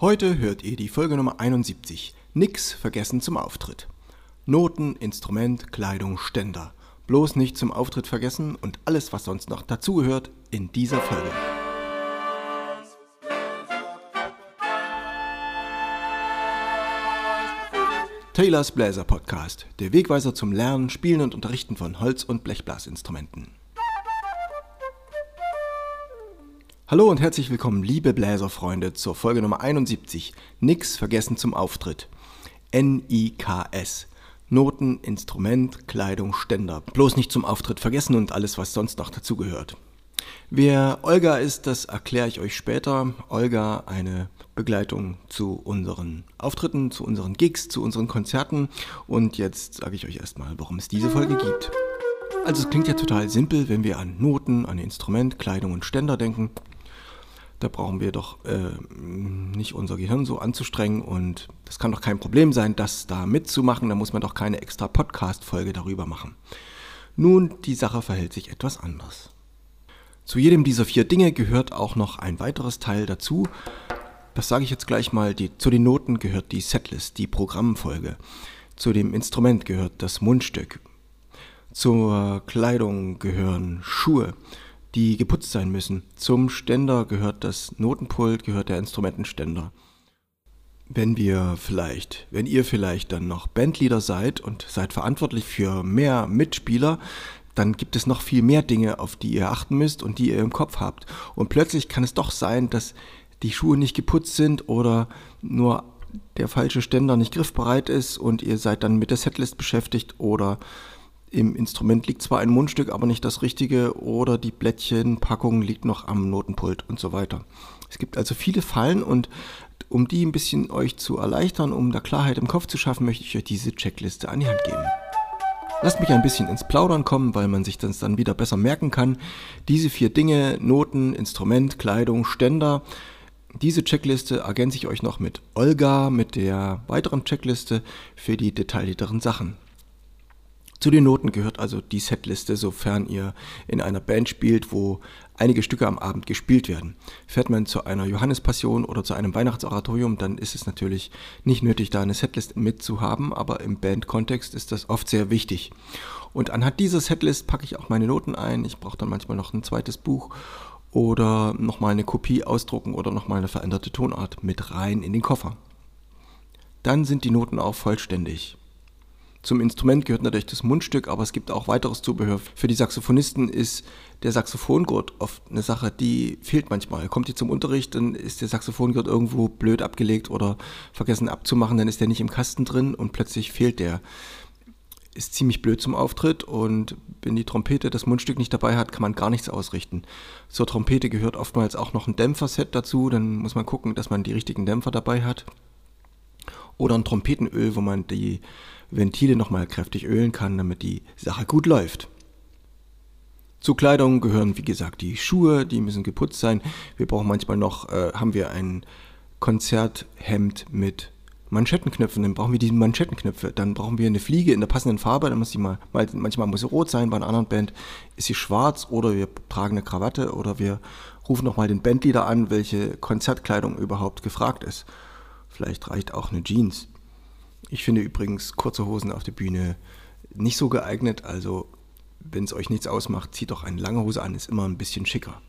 Heute hört ihr die Folge Nummer 71. Nix vergessen zum Auftritt. Noten, Instrument, Kleidung, Ständer. Bloß nicht zum Auftritt vergessen und alles, was sonst noch dazugehört, in dieser Folge. Taylors Bläser Podcast, der Wegweiser zum Lernen, Spielen und Unterrichten von Holz- und Blechblasinstrumenten. Hallo und herzlich willkommen, liebe Bläserfreunde, zur Folge Nummer 71. Nix vergessen zum Auftritt. N-I-K-S. Noten, Instrument, Kleidung, Ständer. Bloß nicht zum Auftritt vergessen und alles, was sonst noch dazugehört. Wer Olga ist, das erkläre ich euch später. Olga, eine Begleitung zu unseren Auftritten, zu unseren Gigs, zu unseren Konzerten. Und jetzt sage ich euch erstmal, warum es diese Folge gibt. Also es klingt ja total simpel, wenn wir an Noten, an Instrument, Kleidung und Ständer denken. Da brauchen wir doch äh, nicht unser Gehirn so anzustrengen und das kann doch kein Problem sein, das da mitzumachen. Da muss man doch keine extra Podcast-Folge darüber machen. Nun, die Sache verhält sich etwas anders. Zu jedem dieser vier Dinge gehört auch noch ein weiteres Teil dazu. Das sage ich jetzt gleich mal. Die, zu den Noten gehört die Setlist, die Programmfolge. Zu dem Instrument gehört das Mundstück. Zur Kleidung gehören Schuhe, die geputzt sein müssen. Zum Ständer gehört das Notenpult, gehört der Instrumentenständer. Wenn wir vielleicht, wenn ihr vielleicht dann noch Bandleader seid und seid verantwortlich für mehr Mitspieler, dann gibt es noch viel mehr Dinge, auf die ihr achten müsst und die ihr im Kopf habt. Und plötzlich kann es doch sein, dass die Schuhe nicht geputzt sind oder nur der falsche Ständer nicht griffbereit ist und ihr seid dann mit der Setlist beschäftigt oder im Instrument liegt zwar ein Mundstück, aber nicht das richtige oder die Blättchenpackung liegt noch am Notenpult und so weiter. Es gibt also viele Fallen und um die ein bisschen euch zu erleichtern, um da Klarheit im Kopf zu schaffen, möchte ich euch diese Checkliste an die Hand geben. Lasst mich ein bisschen ins Plaudern kommen, weil man sich das dann wieder besser merken kann. Diese vier Dinge, Noten, Instrument, Kleidung, Ständer, diese Checkliste ergänze ich euch noch mit Olga, mit der weiteren Checkliste für die detaillierteren Sachen. Zu den Noten gehört also die Setliste, sofern ihr in einer Band spielt, wo einige Stücke am Abend gespielt werden. Fährt man zu einer Johannespassion oder zu einem Weihnachtsoratorium, dann ist es natürlich nicht nötig, da eine Setlist mitzuhaben, aber im Bandkontext ist das oft sehr wichtig. Und anhand dieser Setlist packe ich auch meine Noten ein. Ich brauche dann manchmal noch ein zweites Buch oder nochmal eine Kopie ausdrucken oder nochmal eine veränderte Tonart mit rein in den Koffer. Dann sind die Noten auch vollständig. Zum Instrument gehört natürlich das Mundstück, aber es gibt auch weiteres Zubehör. Für die Saxophonisten ist der Saxophongurt oft eine Sache, die fehlt manchmal. Kommt ihr zum Unterricht, dann ist der Saxophongurt irgendwo blöd abgelegt oder vergessen abzumachen, dann ist der nicht im Kasten drin und plötzlich fehlt der. Ist ziemlich blöd zum Auftritt und wenn die Trompete das Mundstück nicht dabei hat, kann man gar nichts ausrichten. Zur Trompete gehört oftmals auch noch ein Dämpferset dazu, dann muss man gucken, dass man die richtigen Dämpfer dabei hat. Oder ein Trompetenöl, wo man die Ventile nochmal kräftig ölen kann, damit die Sache gut läuft. Zur Kleidung gehören, wie gesagt, die Schuhe, die müssen geputzt sein. Wir brauchen manchmal noch, äh, haben wir ein Konzerthemd mit Manschettenknöpfen, dann brauchen wir diese Manschettenknöpfe. Dann brauchen wir eine Fliege in der passenden Farbe, dann muss die mal, manchmal muss sie rot sein, bei einer anderen Band ist sie schwarz oder wir tragen eine Krawatte oder wir rufen nochmal den Bandleader an, welche Konzertkleidung überhaupt gefragt ist. Vielleicht reicht auch eine Jeans. Ich finde übrigens kurze Hosen auf der Bühne nicht so geeignet, also wenn es euch nichts ausmacht, zieht doch eine lange Hose an, ist immer ein bisschen schicker.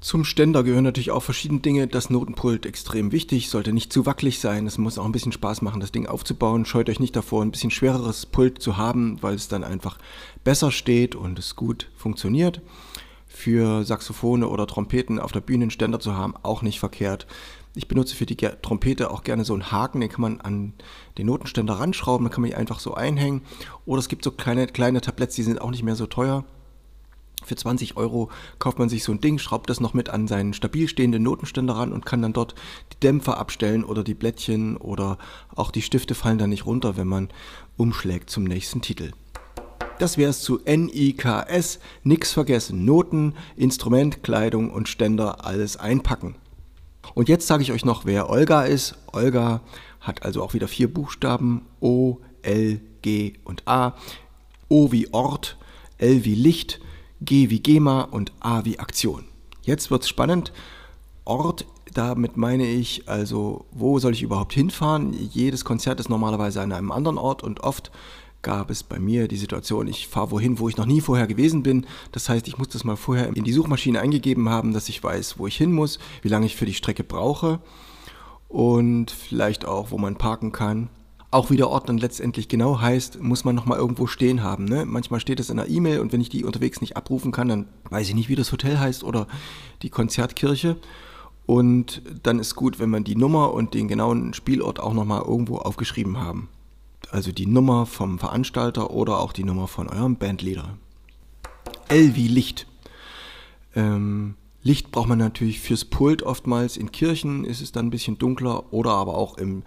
Zum Ständer gehören natürlich auch verschiedene Dinge. Das Notenpult extrem wichtig, sollte nicht zu wackelig sein. Es muss auch ein bisschen Spaß machen, das Ding aufzubauen. Scheut euch nicht davor, ein bisschen schwereres Pult zu haben, weil es dann einfach besser steht und es gut funktioniert. Für Saxophone oder Trompeten auf der Bühne einen Ständer zu haben, auch nicht verkehrt. Ich benutze für die Trompete auch gerne so einen Haken, den kann man an den Notenständer ranschrauben, dann kann man die einfach so einhängen. Oder es gibt so kleine, kleine Tabletts, die sind auch nicht mehr so teuer. Für 20 Euro kauft man sich so ein Ding, schraubt das noch mit an seinen stabil stehenden Notenständer ran und kann dann dort die Dämpfer abstellen oder die Blättchen oder auch die Stifte fallen dann nicht runter, wenn man umschlägt zum nächsten Titel. Das wäre es zu NIKS. Nix vergessen. Noten, Instrument, Kleidung und Ständer alles einpacken. Und jetzt sage ich euch noch, wer Olga ist. Olga hat also auch wieder vier Buchstaben. O, L, G und A. O wie Ort, L wie Licht, G wie GEMA und A wie Aktion. Jetzt wird's spannend. Ort, damit meine ich also, wo soll ich überhaupt hinfahren? Jedes Konzert ist normalerweise an einem anderen Ort und oft gab es bei mir die Situation, ich fahre wohin, wo ich noch nie vorher gewesen bin. Das heißt, ich muss das mal vorher in die Suchmaschine eingegeben haben, dass ich weiß, wo ich hin muss, wie lange ich für die Strecke brauche und vielleicht auch, wo man parken kann. Auch wie der Ort dann letztendlich genau heißt, muss man nochmal irgendwo stehen haben. Ne? Manchmal steht es in der E-Mail und wenn ich die unterwegs nicht abrufen kann, dann weiß ich nicht, wie das Hotel heißt oder die Konzertkirche. Und dann ist gut, wenn man die Nummer und den genauen Spielort auch nochmal irgendwo aufgeschrieben haben also die Nummer vom Veranstalter oder auch die Nummer von eurem Bandleader. L wie Licht. Ähm, Licht braucht man natürlich fürs Pult oftmals. In Kirchen ist es dann ein bisschen dunkler oder aber auch im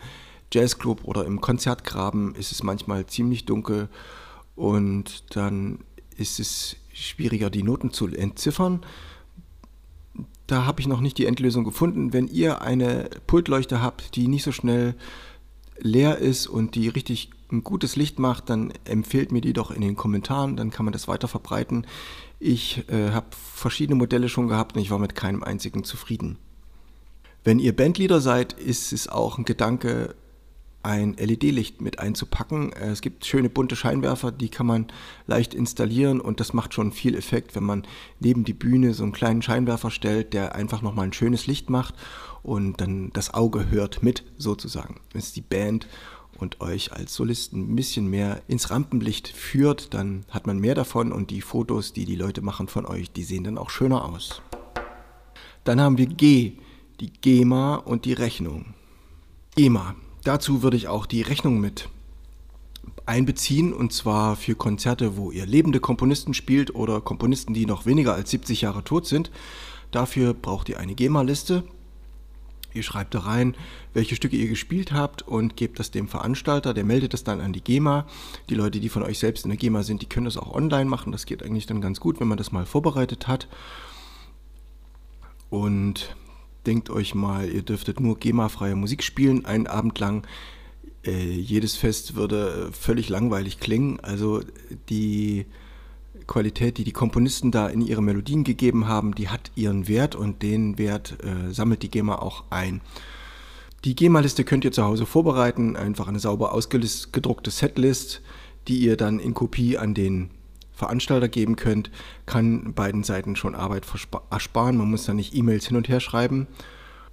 Jazzclub oder im Konzertgraben ist es manchmal ziemlich dunkel und dann ist es schwieriger, die Noten zu entziffern. Da habe ich noch nicht die Endlösung gefunden. Wenn ihr eine Pultleuchte habt, die nicht so schnell leer ist und die richtig ein gutes Licht macht, dann empfehlt mir die doch in den Kommentaren, dann kann man das weiter verbreiten. Ich äh, habe verschiedene Modelle schon gehabt und ich war mit keinem einzigen zufrieden. Wenn ihr Bandleader seid, ist es auch ein Gedanke, ein LED-Licht mit einzupacken. Äh, es gibt schöne bunte Scheinwerfer, die kann man leicht installieren und das macht schon viel Effekt, wenn man neben die Bühne so einen kleinen Scheinwerfer stellt, der einfach nochmal ein schönes Licht macht und dann das Auge hört mit sozusagen. Wenn es die Band und euch als Solisten ein bisschen mehr ins Rampenlicht führt, dann hat man mehr davon und die Fotos, die die Leute machen von euch, die sehen dann auch schöner aus. Dann haben wir G, die GEMA und die Rechnung. GEMA, Dazu würde ich auch die Rechnung mit einbeziehen und zwar für Konzerte, wo ihr lebende Komponisten spielt oder Komponisten, die noch weniger als 70 Jahre tot sind. Dafür braucht ihr eine GEMA-Liste. Ihr schreibt da rein, welche Stücke ihr gespielt habt und gebt das dem Veranstalter, der meldet das dann an die GEMA. Die Leute, die von euch selbst in der GEMA sind, die können das auch online machen. Das geht eigentlich dann ganz gut, wenn man das mal vorbereitet hat. Und denkt euch mal, ihr dürftet nur GEMA-freie Musik spielen, einen Abend lang. Äh, jedes Fest würde völlig langweilig klingen. Also die Qualität, die die Komponisten da in ihre Melodien gegeben haben, die hat ihren Wert und den Wert äh, sammelt die GEMA auch ein. Die GEMA-Liste könnt ihr zu Hause vorbereiten, einfach eine sauber ausgedruckte Setlist, die ihr dann in Kopie an den Veranstalter geben könnt, kann beiden Seiten schon Arbeit ersparen. Man muss da nicht E-Mails hin und her schreiben.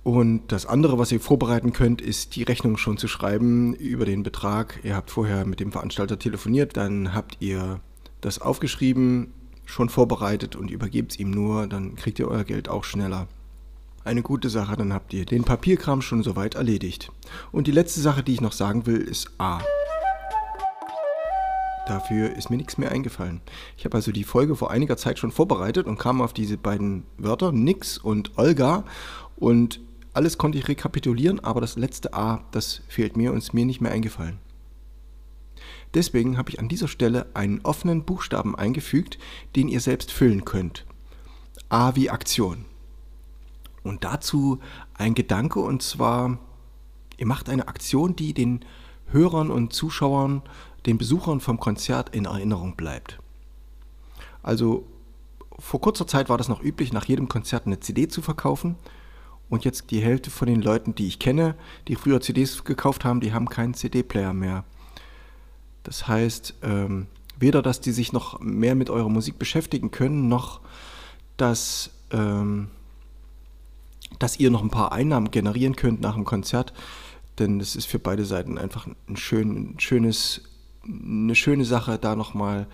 Und das andere, was ihr vorbereiten könnt, ist die Rechnung schon zu schreiben über den Betrag. Ihr habt vorher mit dem Veranstalter telefoniert, dann habt ihr das aufgeschrieben, schon vorbereitet und übergebt es ihm nur, dann kriegt ihr euer Geld auch schneller. Eine gute Sache, dann habt ihr den Papierkram schon soweit erledigt. Und die letzte Sache, die ich noch sagen will, ist A. Dafür ist mir nichts mehr eingefallen. Ich habe also die Folge vor einiger Zeit schon vorbereitet und kam auf diese beiden Wörter, Nix und Olga. Und alles konnte ich rekapitulieren, aber das letzte A, das fehlt mir und ist mir nicht mehr eingefallen. Deswegen habe ich an dieser Stelle einen offenen Buchstaben eingefügt, den ihr selbst füllen könnt. A wie Aktion. Und dazu ein Gedanke und zwar, ihr macht eine Aktion, die den Hörern und Zuschauern den Besuchern vom Konzert in Erinnerung bleibt. Also vor kurzer Zeit war das noch üblich, nach jedem Konzert eine CD zu verkaufen. Und jetzt die Hälfte von den Leuten, die ich kenne, die früher CDs gekauft haben, die haben keinen CD-Player mehr. Das heißt, ähm, weder, dass die sich noch mehr mit eurer Musik beschäftigen können, noch, dass, ähm, dass ihr noch ein paar Einnahmen generieren könnt nach dem Konzert. Denn das ist für beide Seiten einfach ein, schön, ein schönes eine schöne Sache, da nochmal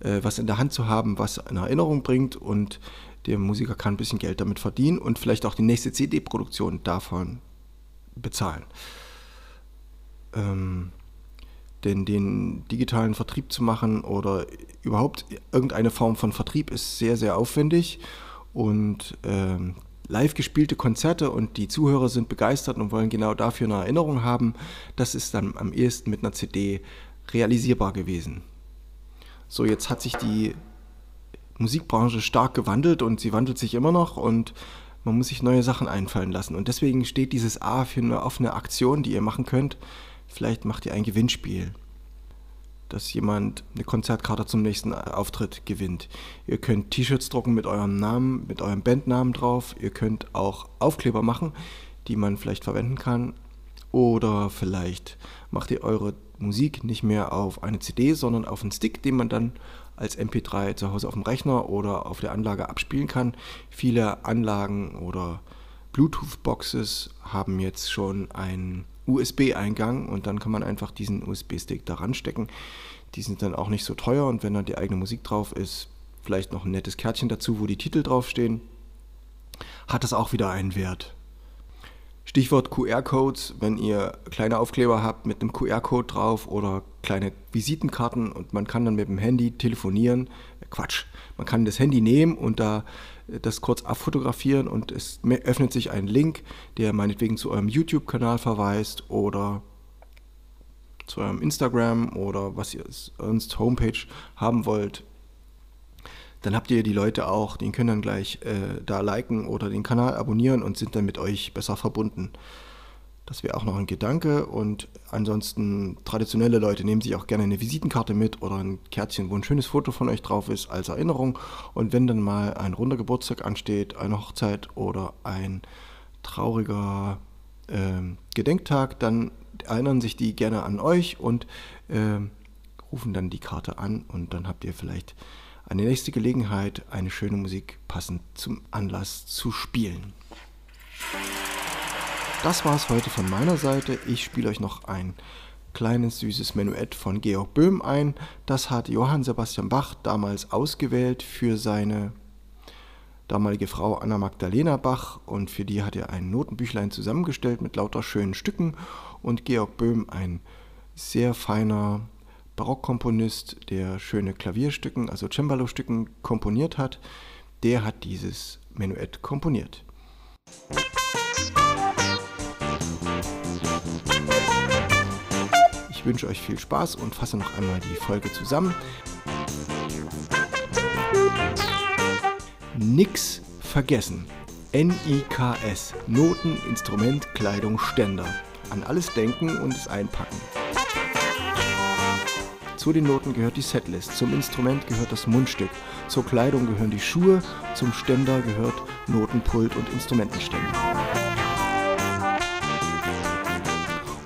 äh, was in der Hand zu haben, was eine Erinnerung bringt und der Musiker kann ein bisschen Geld damit verdienen und vielleicht auch die nächste CD-Produktion davon bezahlen. Ähm, denn den digitalen Vertrieb zu machen oder überhaupt irgendeine Form von Vertrieb ist sehr, sehr aufwendig und ähm, live gespielte Konzerte und die Zuhörer sind begeistert und wollen genau dafür eine Erinnerung haben, das ist dann am ehesten mit einer CD realisierbar gewesen. So, jetzt hat sich die Musikbranche stark gewandelt und sie wandelt sich immer noch und man muss sich neue Sachen einfallen lassen. Und deswegen steht dieses A für eine offene Aktion, die ihr machen könnt. Vielleicht macht ihr ein Gewinnspiel. dass jemand eine Konzertkarte zum nächsten Auftritt gewinnt. Ihr könnt T-Shirts drucken mit eurem Namen, mit eurem Bandnamen drauf. Ihr könnt auch Aufkleber machen, die man vielleicht verwenden kann. Oder vielleicht macht ihr eure Musik nicht mehr auf eine CD, sondern auf einen Stick, den man dann als MP3 zu Hause auf dem Rechner oder auf der Anlage abspielen kann. Viele Anlagen oder Bluetooth-Boxes haben jetzt schon einen USB-Eingang und dann kann man einfach diesen USB-Stick daran stecken. Die sind dann auch nicht so teuer und wenn dann die eigene Musik drauf ist, vielleicht noch ein nettes Kärtchen dazu, wo die Titel draufstehen, hat das auch wieder einen Wert. Stichwort QR-Codes, wenn ihr kleine Aufkleber habt mit einem QR-Code drauf oder kleine Visitenkarten und man kann dann mit dem Handy telefonieren. Quatsch, man kann das Handy nehmen und da äh, das kurz abfotografieren und es öffnet sich ein Link, der meinetwegen zu eurem YouTube-Kanal verweist oder zu eurem Instagram oder was ihr sonst Homepage haben wollt dann habt ihr die Leute auch, die können dann gleich äh, da liken oder den Kanal abonnieren und sind dann mit euch besser verbunden. Das wäre auch noch ein Gedanke. Und ansonsten, traditionelle Leute nehmen sich auch gerne eine Visitenkarte mit oder ein Kärtchen, wo ein schönes Foto von euch drauf ist, als Erinnerung. Und wenn dann mal ein runder Geburtstag ansteht, eine Hochzeit oder ein trauriger äh, Gedenktag, dann erinnern sich die gerne an euch und äh, rufen dann die Karte an und dann habt ihr vielleicht eine nächste Gelegenheit, eine schöne Musik passend zum Anlass zu spielen. Das war es heute von meiner Seite. Ich spiele euch noch ein kleines süßes Menuett von Georg Böhm ein. Das hat Johann Sebastian Bach damals ausgewählt für seine damalige Frau Anna Magdalena Bach und für die hat er ein Notenbüchlein zusammengestellt mit lauter schönen Stücken und Georg Böhm ein sehr feiner Barockkomponist, der schöne Klavierstücken, also Cembalo-Stücken komponiert hat, der hat dieses Menuett komponiert. Ich wünsche euch viel Spaß und fasse noch einmal die Folge zusammen. Nix vergessen. N-I-K-S. Noten, Instrument, Kleidung, Ständer. An alles denken und es einpacken. Zu den Noten gehört die Setlist, zum Instrument gehört das Mundstück, zur Kleidung gehören die Schuhe, zum Ständer gehört Notenpult und Instrumentenständer.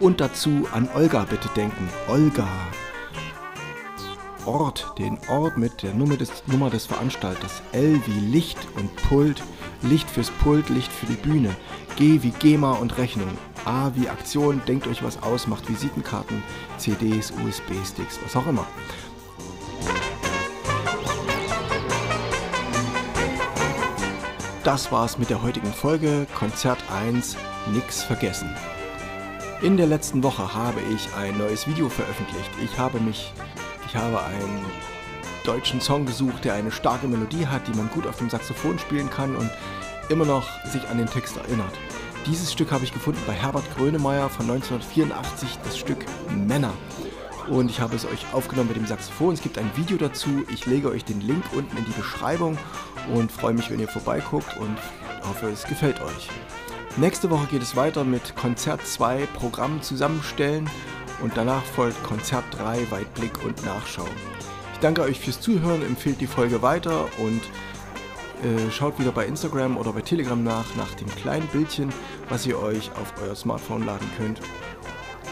Und dazu an Olga bitte denken. Olga. Ort, den Ort mit der Nummer des, Nummer des Veranstalters. L wie Licht und Pult. Licht fürs Pult, Licht für die Bühne. G wie GEMA und Rechnung. A wie Aktion, denkt euch was aus, macht Visitenkarten, CDs, USB-Sticks, was auch immer. Das war's mit der heutigen Folge Konzert 1 Nix vergessen. In der letzten Woche habe ich ein neues Video veröffentlicht. Ich habe mich ich habe einen deutschen Song gesucht, der eine starke Melodie hat, die man gut auf dem Saxophon spielen kann und immer noch sich an den Text erinnert. Dieses Stück habe ich gefunden bei Herbert Grönemeyer von 1984, das Stück Männer. Und ich habe es euch aufgenommen mit dem Saxophon. Es gibt ein Video dazu. Ich lege euch den Link unten in die Beschreibung und freue mich, wenn ihr vorbeiguckt und hoffe, es gefällt euch. Nächste Woche geht es weiter mit Konzert 2 Programm zusammenstellen und danach folgt Konzert 3 Weitblick und Nachschau. Ich danke euch fürs Zuhören, empfehlt die Folge weiter und äh, schaut wieder bei Instagram oder bei Telegram nach, nach dem kleinen Bildchen, was ihr euch auf euer Smartphone laden könnt,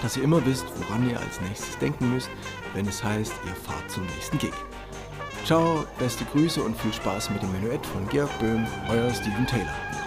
dass ihr immer wisst, woran ihr als nächstes denken müsst, wenn es heißt, ihr fahrt zum nächsten Gig. Ciao, beste Grüße und viel Spaß mit dem Menuett von Georg Böhm, euer Steven Taylor.